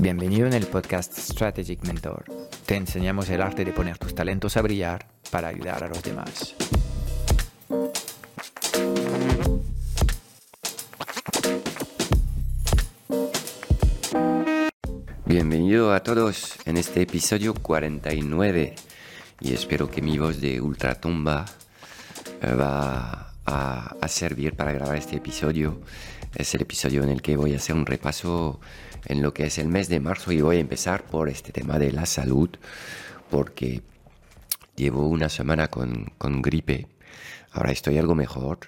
Bienvenido en el podcast Strategic Mentor. Te enseñamos el arte de poner tus talentos a brillar para ayudar a los demás. Bienvenido a todos en este episodio 49 y espero que mi voz de ultratumba eh, va a, a, servir para grabar este episodio. Es el episodio en el que voy a hacer un repaso en lo que es el mes de marzo y voy a empezar por este tema de la salud porque llevo una semana con, con gripe. Ahora estoy algo mejor,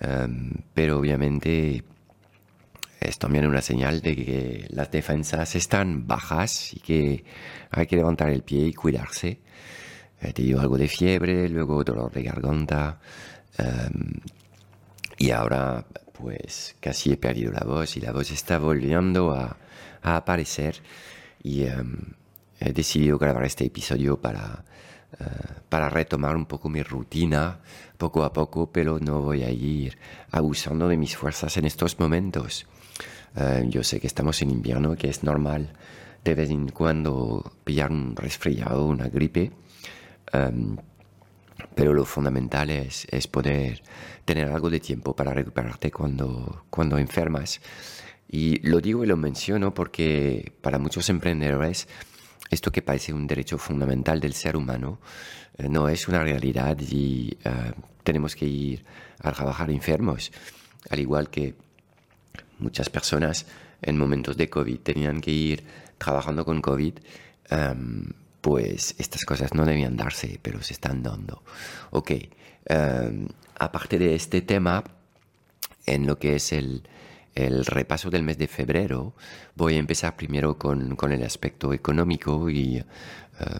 um, pero obviamente es también una señal de que las defensas están bajas y que hay que levantar el pie y cuidarse. He tenido algo de fiebre, luego dolor de garganta. Um, y ahora pues casi he perdido la voz y la voz está volviendo a, a aparecer. Y um, he decidido grabar este episodio para, uh, para retomar un poco mi rutina poco a poco, pero no voy a ir abusando de mis fuerzas en estos momentos. Uh, yo sé que estamos en invierno, que es normal de vez en cuando pillar un resfriado, una gripe. Um, pero lo fundamental es, es, poder tener algo de tiempo para recuperarte cuando, cuando enfermas. Y lo digo y lo menciono porque para muchos emprendedores esto que parece un derecho fundamental del ser humano eh, no es una realidad y uh, tenemos que ir a trabajar enfermos, al igual que muchas personas en momentos de COVID tenían que ir trabajando con COVID. Um, pues estas cosas no debían darse, pero se están dando. Ok, um, aparte de este tema, en lo que es el, el, repaso del mes de febrero, voy a empezar primero con, con el aspecto económico y uh,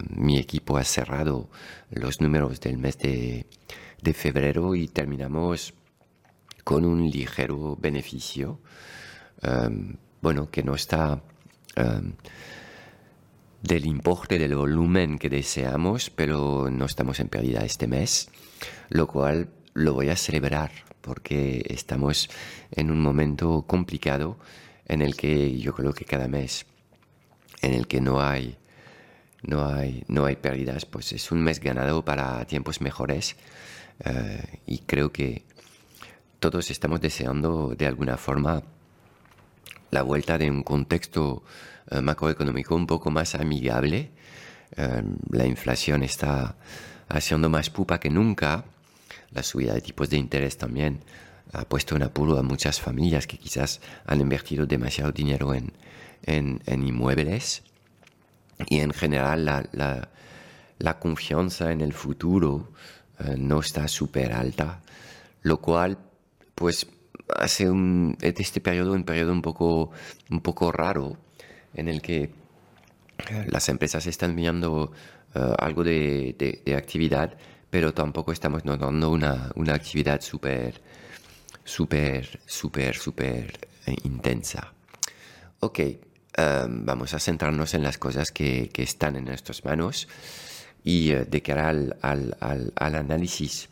mi equipo ha cerrado los números del mes de, de, febrero y terminamos con un ligero beneficio, um, bueno, que no está... del importe del volumen que deseamos, pero no estamos en pérdida este mes, lo cual lo voy a celebrar porque estamos en un momento complicado en el que yo creo que cada mes en el que no hay no hay no hay pérdidas pues es un mes ganado para tiempos mejores uh, y creo que todos estamos deseando de alguna forma la vuelta de un contexto uh, macroeconómico un poco más amigable. Uh, la inflación está haciendo más pupa que nunca. La subida de tipos de interés también ha puesto en apuro a muchas familias que quizás han invertido demasiado dinero en, en, en inmuebles. Y en general la, la, la confianza en el futuro uh, no está súper alta, lo cual pues hace un, este periodo un periodo un poco, un poco raro en el que las empresas están viendo uh, algo de, de, de, actividad, pero tampoco estamos notando una, una actividad súper, súper, súper, súper eh, intensa. Ok, um, vamos a centrarnos en las cosas que, que están en nuestras manos y uh, de cara al, al, al, al análisis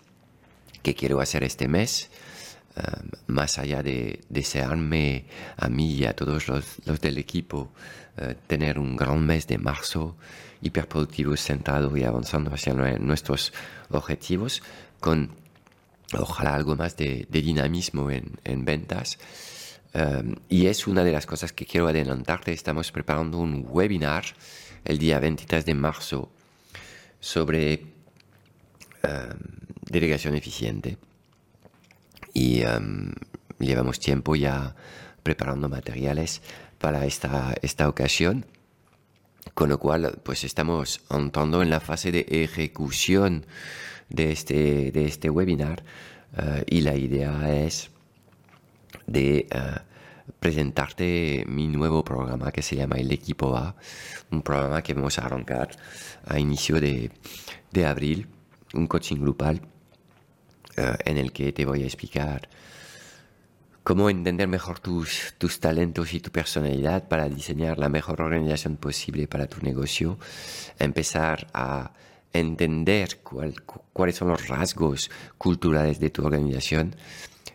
que quiero hacer este mes, Um, más allá de desearme a mí y a todos los, del equipo uh, tener un gran mes de marzo hiperproductivo, centrado y avanzando hacia nuestros objetivos con ojalá algo más de, dinamismo en, en ventas. Um, y es una de las cosas que quiero adelantarte. Estamos preparando un webinar el día 23 de marzo sobre delegación eficiente y um, llevamos tiempo ya preparando materiales para esta, esta ocasión, con lo cual pues estamos entrando en la fase de ejecución de este, de este webinar uh, y la idea es de uh, presentarte mi nuevo programa que se llama El Equipo A, un programa que vamos a arrancar a inicio de, de abril, un coaching grupal eh, en el que te voy a explicar cómo entender mejor tus, tus talentos y tu personalidad para diseñar la mejor organización posible para tu negocio, empezar a entender cuáles son los rasgos culturales de tu organización,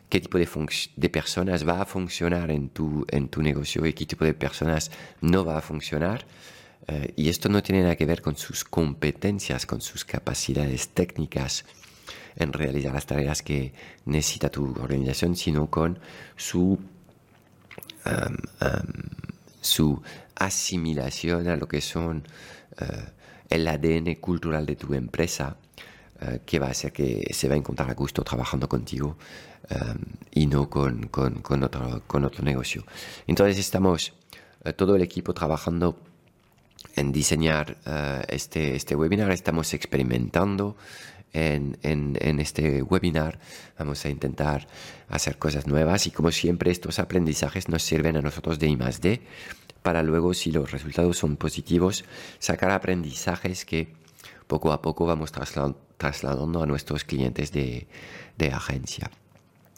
qué tipo de, de, personas va a funcionar en tu, en tu negocio y qué tipo de personas no va a funcionar. Eh, y esto no tiene nada que ver con sus competencias, con sus capacidades técnicas en realizar las tareas que necesita tu organización, sino con su, su asimilación a lo que son eh, el ADN cultural de tu empresa, eh, que va a hacer que se va a encontrar a gusto trabajando contigo y no con, con, otro, con otro negocio. Entonces estamos eh, todo el equipo trabajando en diseñar este, este webinar, estamos experimentando en, en, este webinar. Vamos a intentar hacer cosas nuevas y como siempre estos aprendizajes nos sirven a nosotros de I más D para luego, si los resultados son positivos, sacar aprendizajes que poco a poco vamos trasladando a nuestros clientes de, de agencia.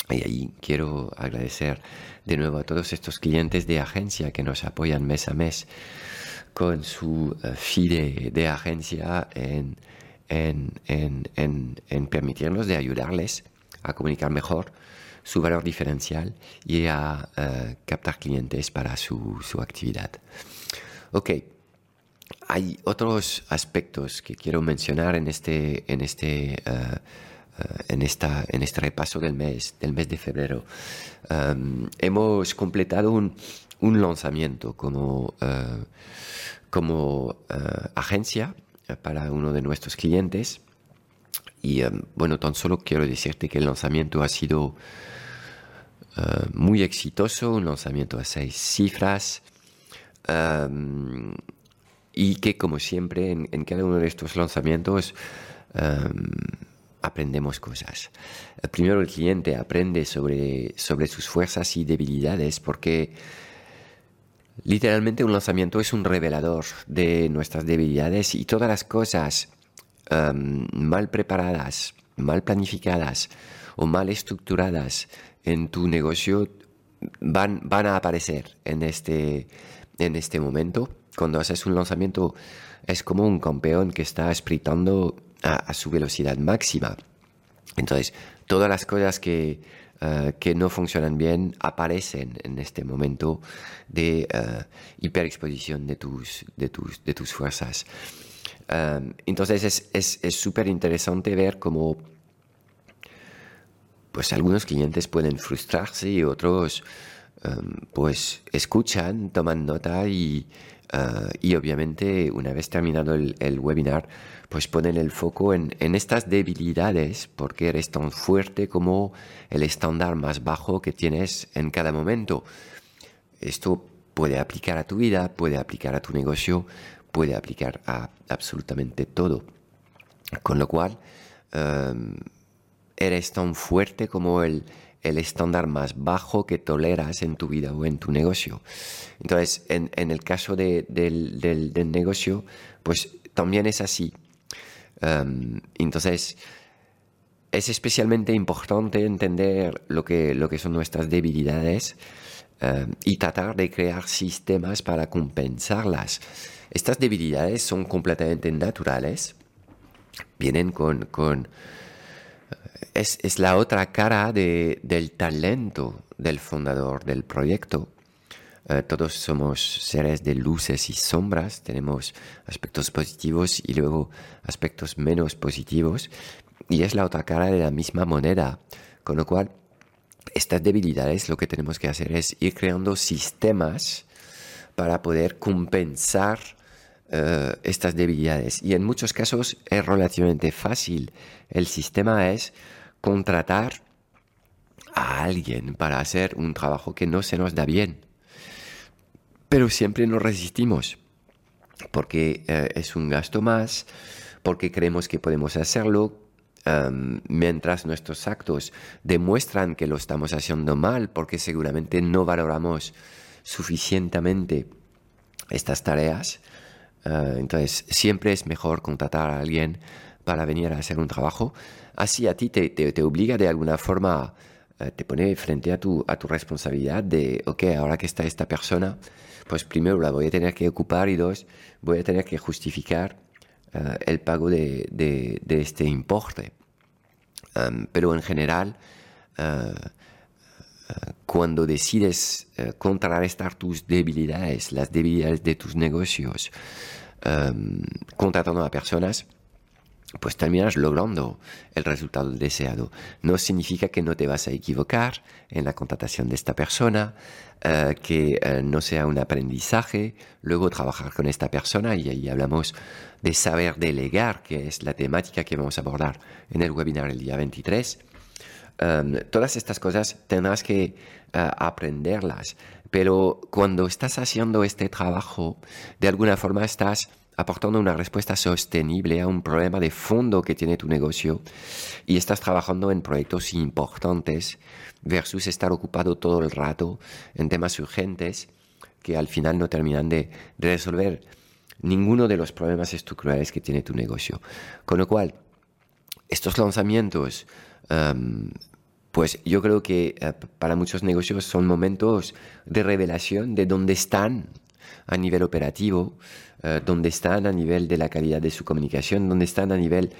Y ahí quiero agradecer de nuevo a todos estos clientes de agencia que nos apoyan mes a mes con su uh, fee de agencia en en, en, en, permitirnos de ayudarles a comunicar mejor su valor diferencial y a eh, captar clientes para su, su, actividad. Ok, hay otros aspectos que quiero mencionar en este, en este, eh, eh, en esta, en este repaso del mes, del mes de febrero. Um, hemos completado un, un lanzamiento como, como agencia para uno de nuestros clientes. Y em, bueno, tan solo quiero decirte que el lanzamiento ha sido eh, muy exitoso, un lanzamiento a seis cifras. Em, y que como siempre en, cada uno de estos lanzamientos em, aprendemos cosas. Primero el cliente aprende sobre, sobre sus fuerzas y debilidades porque Literalmente un lanzamiento es un revelador de nuestras debilidades y todas las cosas em, mal preparadas, mal planificadas o mal estructuradas en tu negocio van, van a aparecer en este, en este momento. Cuando haces un lanzamiento es como un campeón que está sprintando a su velocidad máxima. Entonces, todas las cosas que eh, que no funcionan bien aparecen en este momento de uh, hiperexposición de tus, de tus, de tus fuerzas. Um, entonces es súper es, interesante ver cómo pues algunos clientes pueden frustrarse y otros pues escuchan, toman nota y, uh, y obviamente una vez terminado el, webinar pues ponen el foco en, estas debilidades porque eres tan fuerte como el estándar más bajo que tienes en cada momento. Esto puede aplicar a tu vida, puede aplicar a tu negocio, puede aplicar a absolutamente todo. Con lo cual, em, eres tan fuerte como el, estándar más bajo que toleras en tu vida o en tu negocio. Entonces, en, el caso del, del, negocio, pues también es así. Em, entonces, es especialmente importante entender lo que, lo que son nuestras debilidades em, y tratar de crear sistemas para compensarlas. Estas debilidades son completamente naturales, vienen con... con es, es, la otra cara de, del talento del fundador del proyecto. Eh, todos somos seres de luces y sombras, tenemos aspectos positivos y luego aspectos menos positivos, y es la otra cara de la misma moneda, con lo cual estas debilidades lo que tenemos que hacer es ir creando sistemas para poder compensar eh, estas debilidades. Y en muchos casos es relativamente fácil. El sistema es contratar a alguien para hacer un trabajo que no se nos da bien pero siempre nos resistimos porque eh, es un gasto más, porque creemos que podemos hacerlo, em, mientras nuestros actos demuestran que lo estamos haciendo mal porque seguramente no valoramos suficientemente estas tareas. Eh, entonces, siempre es mejor contratar a alguien para venir a hacer un trabajo. Así a ti te, te, obliga de alguna forma, eh, te pone frente a tu, a tu responsabilidad de, ok, ahora que está esta persona, pues primero la voy a tener que ocupar y dos, voy a tener que justificar eh, el pago de, de, este importe. Em, pero en general, cuando decides uh, contrarrestar tus debilidades, las debilidades de tus negocios, um, contratando a personas, pues terminas logrando el resultado deseado. No significa que no te vas a equivocar en la contratación de esta persona, uh, que uh, no sea un aprendizaje, luego trabajar con esta persona y ahí hablamos de saber delegar, que es la temática que vamos a abordar en el webinar el día 23 Em, todas estas cosas tendrás que eh, aprenderlas, pero cuando estás haciendo este trabajo, de alguna forma estás aportando una respuesta sostenible a un problema de fondo que tiene tu negocio y estás trabajando en proyectos importantes versus estar ocupado todo el rato en temas urgentes que al final no terminan de, resolver ninguno de los problemas estructurales que tiene tu negocio. Con lo cual, estos lanzamientos em, pues yo creo que eh, para muchos negocios son momentos de revelación de dónde están a nivel operativo, uh, dónde están a nivel de la calidad de su comunicación, dónde están a nivel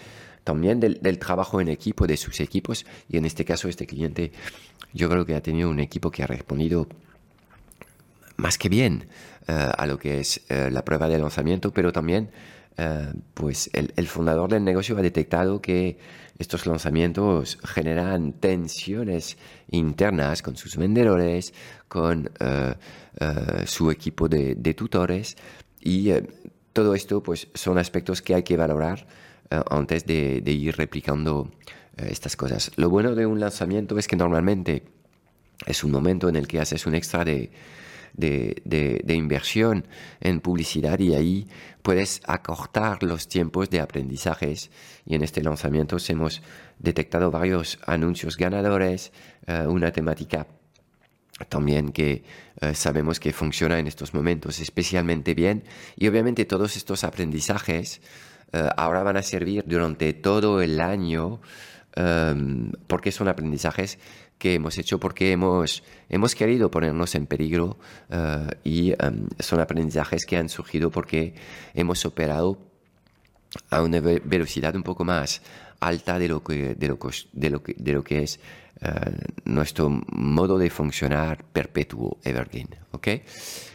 también del, trabajo en equipo de sus equipos. Y en este caso, este cliente, yo creo que ha tenido un equipo que ha respondido más que bien eh, a lo que es la prueba de lanzamiento, pero también pues el, fundador del negocio ha detectado que estos lanzamientos generan tensiones internas con sus vendedores, con eh, eh, su equipo de, tutores y eh, todo esto pues son aspectos que hay que valorar antes de, ir replicando estas cosas. Lo bueno de un lanzamiento es que normalmente es un momento en el que haces un extra de, de, inversión en publicidad y ahí puedes acortar los tiempos de aprendizajes. Y en este lanzamiento hemos detectado varios anuncios ganadores, eh, una temática también que eh, sabemos que funciona en estos momentos especialmente bien. Y obviamente todos estos aprendizajes eh, ahora van a servir durante todo el año porque son aprendizajes que hemos hecho porque hemos, hemos querido ponernos en peligro eh, y em, son aprendizajes que han surgido porque hemos operado a una velocidad un poco más alta de lo que, de lo, de lo de lo que es eh, nuestro modo de funcionar perpetuo, evergreen. ¿ok?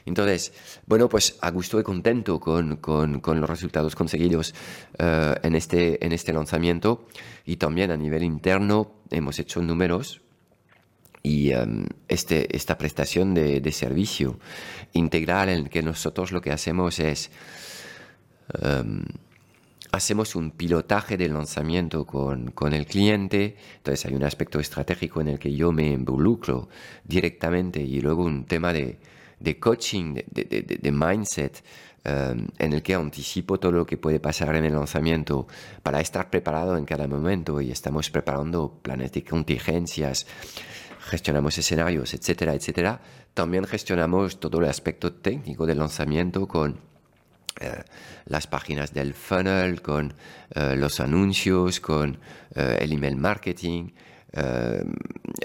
Entonces, bueno, pues a gusto y contento con, con, con los resultados conseguidos eh, en, este, en este lanzamiento y también a nivel interno hemos hecho números y em, este, esta prestación de, de, servicio integral en que nosotros lo que hacemos es um, hacemos un pilotaje del lanzamiento con, con, el cliente, entonces hay un aspecto estratégico en el que yo me involucro directamente y luego un tema de, de coaching, de, de, de mindset, um, en el que anticipo todo lo que puede pasar en el lanzamiento para estar preparado en cada momento y estamos preparando planes de contingencias, gestionamos escenarios, etcétera, etcétera. También gestionamos todo el aspecto técnico del lanzamiento con eh, las páginas del funnel, con eh, los anuncios, con eh, el email marketing,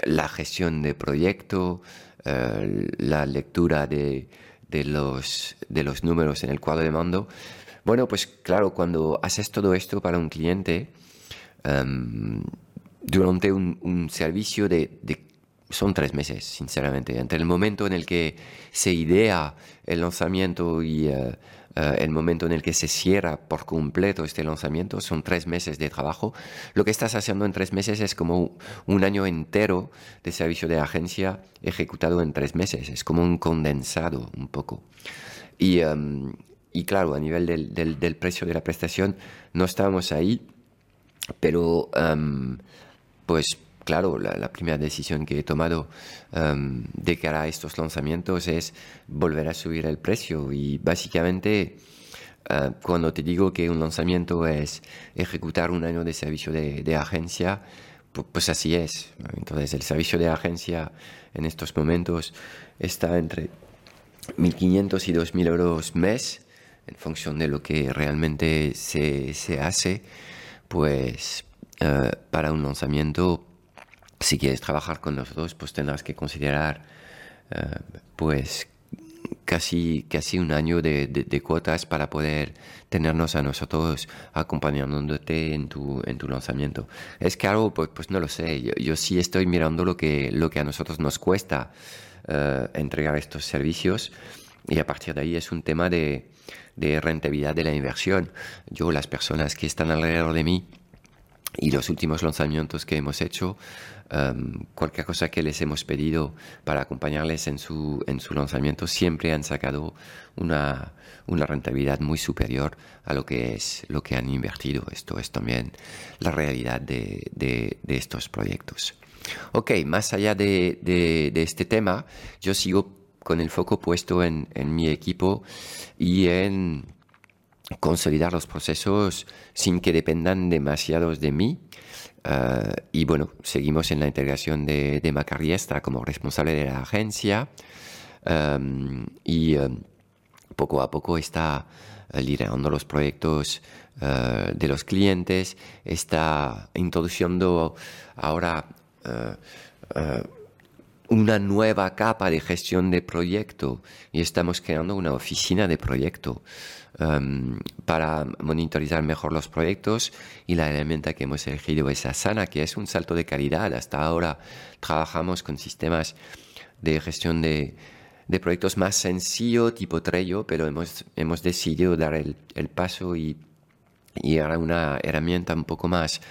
la gestión de proyecto, la lectura de, de, los, de los números en el cuadro de mando. Bueno, pues claro, cuando haces todo esto para un cliente, em, durante un, servicio de, de son tres meses, sinceramente. Entre el momento en el que se idea el lanzamiento y eh, eh, el momento en el que se cierra por completo este lanzamiento, son tres meses de trabajo. Lo que estás haciendo en tres meses es como un año entero de servicio de agencia ejecutado en tres meses. Es como un condensado un poco. Y, em, y claro, a nivel del, del, precio de la prestación no estamos ahí, pero um, pues claro, la, primera decisión que he tomado um, de cara a estos lanzamientos es volver a subir el precio y básicamente eh, cuando te digo que un lanzamiento es ejecutar un año de servicio de, agencia, pues, así es. Entonces el servicio de agencia en estos momentos está entre 1.500 y 2.000 euros mes, en función de lo que realmente se, se hace, pues eh, para un lanzamiento, si quieres trabajar con nosotros, pues tendrás que considerar eh, pues casi, casi un año de, cuotas para poder tenernos a nosotros acompañándote en tu, en tu lanzamiento. Es que algo, pues, pues no lo sé, yo, sí estoy mirando lo que, lo que a nosotros nos cuesta uh, entregar estos servicios y a partir de ahí es un tema de, de rentabilidad de la inversión. Yo, las personas que están alrededor de mí, y los últimos lanzamientos que hemos hecho, um, cualquier cosa que les hemos pedido para acompañarles en su, en su lanzamiento, siempre han sacado una, una rentabilidad muy superior a lo que es lo que han invertido. Esto es también la realidad de, de, de estos proyectos. Ok, más allá de, de, de, este tema, yo sigo con el foco puesto en, en mi equipo y en consolidar los procesos sin que dependan demasiados de mí. Uh, y bueno, seguimos en la integración de, de como responsable de la agencia um, y um, poco a poco está uh, liderando los proyectos uh, de los clientes, está introduciendo ahora una nueva capa de gestión de proyecto y estamos creando una oficina de proyecto um, para monitorizar mejor los proyectos y la herramienta que hemos elegido es Asana, que es un salto de calidad. Hasta ahora trabajamos con sistemas de gestión de, proyectos más sencillo, tipo Trello, pero hemos, hemos decidido dar el, paso y, y a una herramienta un poco más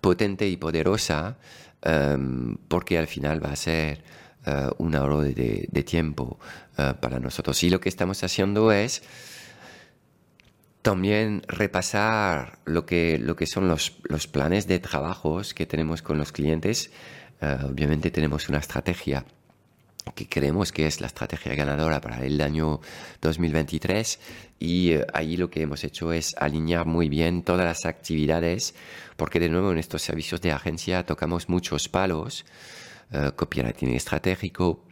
potente y poderosa um, porque al final va a ser uh, un ahorro de, tiempo uh, para nosotros. Y lo que estamos haciendo es también repasar lo que, lo que son los, los planes de trabajos que tenemos con los clientes. Uh, obviamente tenemos una estrategia que creemos que es la estrategia ganadora para el año 2023 y uh, ahí lo que hemos hecho es alinear muy bien todas las actividades porque de nuevo en estos servicios de agencia tocamos muchos palos, uh, copywriting estratégico,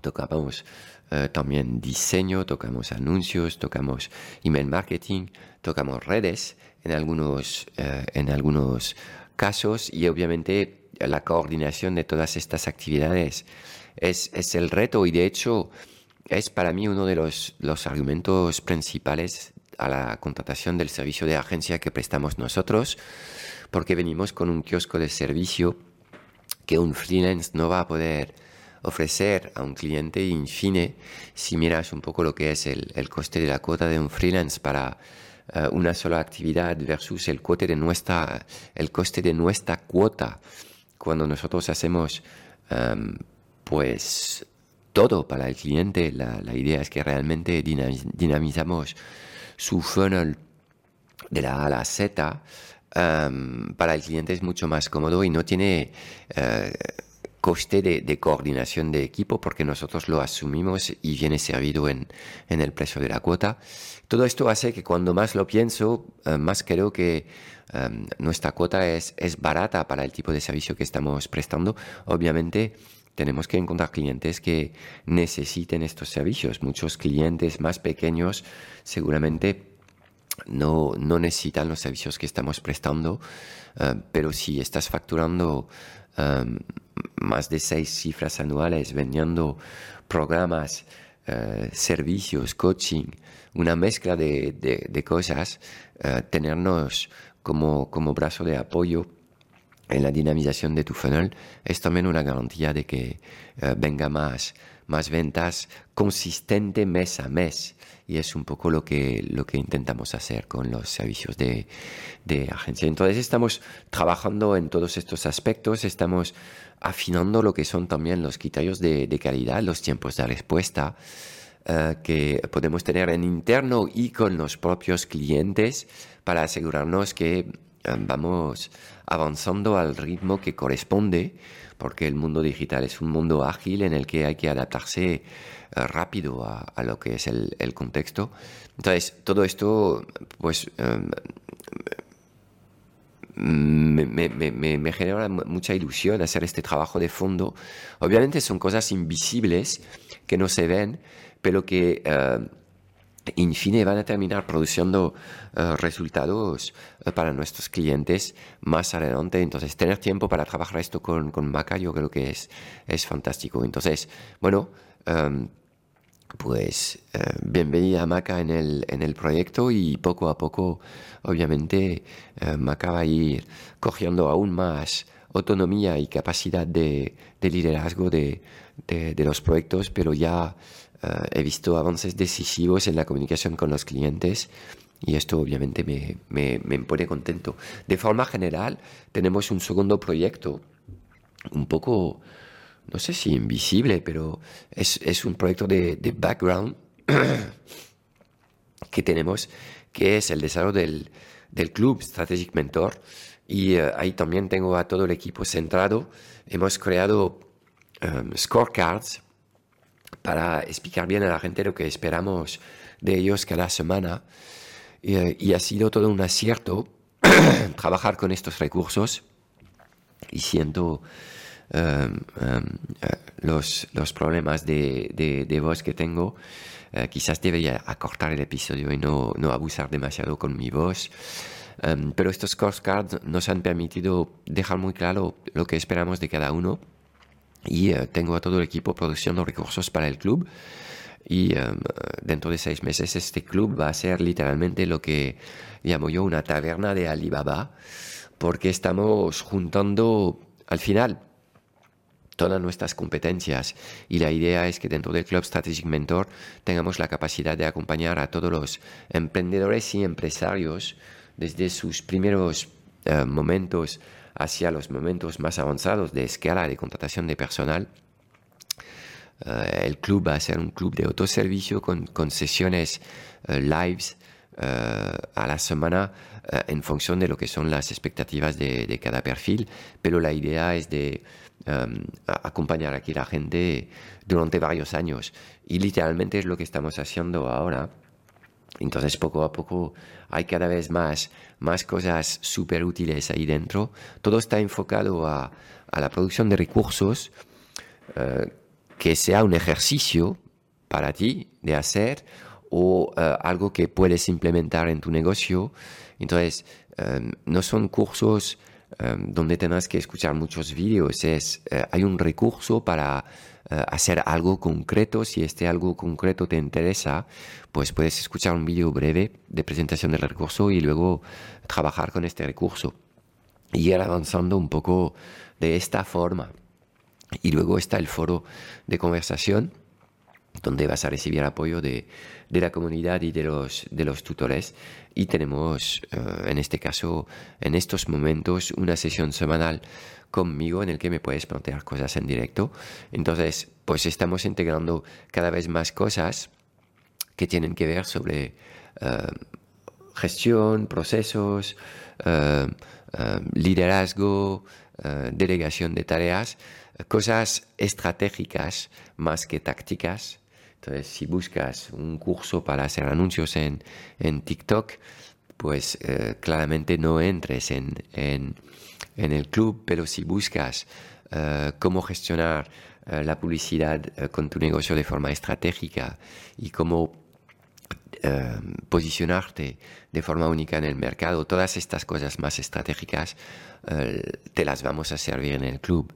tocamos uh, también diseño, tocamos anuncios, tocamos email marketing, tocamos redes en algunos, uh, en algunos casos y obviamente la coordinación de todas estas actividades es, es el reto y de hecho es para mí uno de los, los argumentos principales a la contratación del servicio de agencia que prestamos nosotros, porque venimos con un kiosco de servicio que un freelance no va a poder ofrecer a un cliente fin, si miras un poco lo que es el, el coste de la cuota de un freelance para uh, una sola actividad versus el, coste de nuestra, el coste de nuestra cuota cuando nosotros hacemos um, pues todo para el cliente. La, la idea es que realmente dinamizamos su funnel de la A a la Z. Um, para el cliente es mucho más cómodo y no tiene uh, coste de, coordinación de equipo porque nosotros lo asumimos y viene servido en, en, el precio de la cuota. Todo esto hace que cuando más lo pienso, uh, más creo que um, nuestra cuota es, es barata para el tipo de servicio que estamos prestando. Obviamente, tenemos que encontrar clientes que necesiten estos servicios. Muchos clientes más pequeños seguramente no, no necesitan los servicios que estamos prestando, uh, pero si estás facturando um, más de seis cifras anuales vendiendo programas, uh, servicios, coaching, una mezcla de, de, cosas, uh, tenernos como, como brazo de apoyo en la dinamización de tu funnel es también una garantía de que uh, venga más, más ventas consistente mes a mes. Y es un poco lo que, lo que intentamos hacer con los servicios de, de agencia. Entonces estamos trabajando en todos estos aspectos, estamos afinando lo que son también los criterios de, de calidad, los tiempos de respuesta. Uh, que podemos tener en interno y con los propios clientes para asegurarnos que vamos avanzando al ritmo que corresponde, porque el mundo digital es un mundo ágil en el que hay que adaptarse eh, rápido a, lo que es el, contexto. Entonces, todo esto, pues, em, me, genera mucha ilusión hacer este trabajo de fondo. Obviamente son cosas invisibles que no se ven, pero que... Eh, en fin van a terminar produciendo eh, resultados eh, para nuestros clientes más adelante. Entonces, tener tiempo para trabajar esto con, con Maca yo creo que es, es fantástico. Entonces, bueno, em, pues eh, bienvenida a Maca en el, en el proyecto y poco a poco, obviamente, Maca va a ir cogiendo aún más autonomía y capacidad de, de liderazgo de, de, de los proyectos, pero ya he visto avances decisivos en la comunicación con los clientes y esto obviamente me, me, pone contento. De forma general, tenemos un segundo proyecto, un poco, no sé si invisible, pero es, es un proyecto de, de background que tenemos, que es el desarrollo del, del club Strategic Mentor. Y eh, ahí también tengo a todo el equipo centrado. Hemos creado um, scorecards para explicar bien a la gente lo que esperamos de ellos cada semana. Y, ha sido todo un acierto trabajar con estos recursos y siento em, em, eh, los, los, problemas de, de, voz que tengo. Eh, quizás debería acortar el episodio y no, no abusar demasiado con mi voz. Em, pero estos scorecards nos han permitido dejar muy claro lo que esperamos de cada uno y eh, tengo a todo el equipo produciendo recursos para el club. Y em, dentro de seis meses este club va a ser literalmente lo que llamo yo una taberna de Alibaba, porque estamos juntando al final todas nuestras competencias y la idea es que dentro del Club Strategic Mentor tengamos la capacidad de acompañar a todos los emprendedores y empresarios desde sus primeros eh, momentos hacia los momentos más avanzados de escala de contratación de personal. Eh, el club va a ser un club de autoservicio con, con sesiones uh, lives uh, a la semana en función de lo que son las expectativas de, cada perfil, pero la idea es de um, acompañar aquí a la gente durante varios años. Y literalmente es lo que estamos haciendo ahora entonces, poco a poco hay cada vez más, más cosas súper útiles ahí dentro. Todo está enfocado a, a la producción de recursos, eh, que sea un ejercicio para ti de hacer o eh, algo que puedes implementar en tu negocio. Entonces, eh, no son cursos donde tengas que escuchar muchos vídeos, es, hay un recurso para eh, hacer algo concreto. Si este algo concreto te interesa, pues puedes escuchar un vídeo breve de presentación del recurso y luego trabajar con este recurso y ir avanzando un poco de esta forma. Y luego está el foro de conversación donde vas a recibir apoyo de, de, la comunidad y de los, de los tutores. Y tenemos, eh, en este caso, en estos momentos, una sesión semanal conmigo en el que me puedes plantear cosas en directo. Entonces, pues estamos integrando cada vez más cosas que tienen que ver sobre eh, gestión, procesos, eh, liderazgo, delegación de tareas, cosas estratégicas más que tácticas. Entonces, si buscas un curso para hacer anuncios en, en TikTok, pues claramente no entres en, en el club, pero si buscas uh, cómo gestionar uh, la publicidad con tu negocio de forma estratégica y cómo posicionarte de forma única en el mercado, todas estas cosas más estratégicas te las vamos a servir en el club.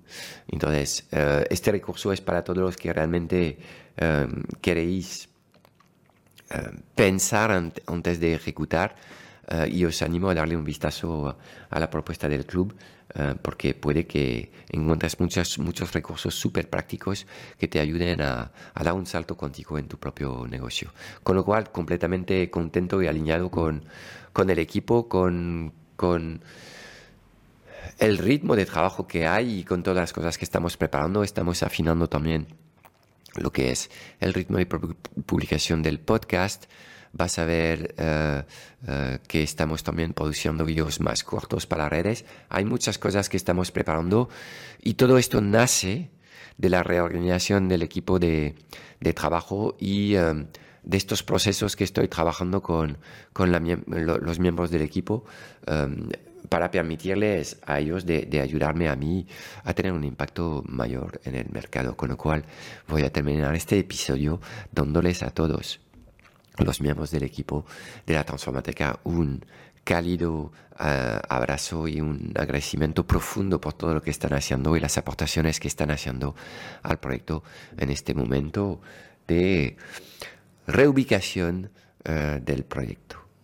Entonces, este recurso es para todos los que realmente queréis pensar antes de ejecutar Uh, y os animo a darle un vistazo a la propuesta del club uh, porque puede que encuentres muchos, muchos recursos súper prácticos que te ayuden a, a, dar un salto cuántico en tu propio negocio. Con lo cual, completamente contento y alineado con, con el equipo, con, con el ritmo de trabajo que hay y con todas las cosas que estamos preparando. Estamos afinando también lo que es el ritmo de publicación del podcast. vas a ver eh, eh, que estamos también produciendo vídeos más cortos para redes. Hay muchas cosas que estamos preparando y todo esto nace de la reorganización del equipo de, trabajo y eh, de estos procesos que estoy trabajando con, con los miembros del equipo para permitirles a ellos de, ayudarme a mí a tener un impacto mayor en el mercado. Con lo cual voy a terminar este episodio dándoles a todos los miembros del equipo de la Transformateca un cálido eh, abrazo y un agradecimiento profundo por todo lo que están haciendo y las aportaciones que están haciendo al proyecto en este momento de reubicación eh, del proyecto.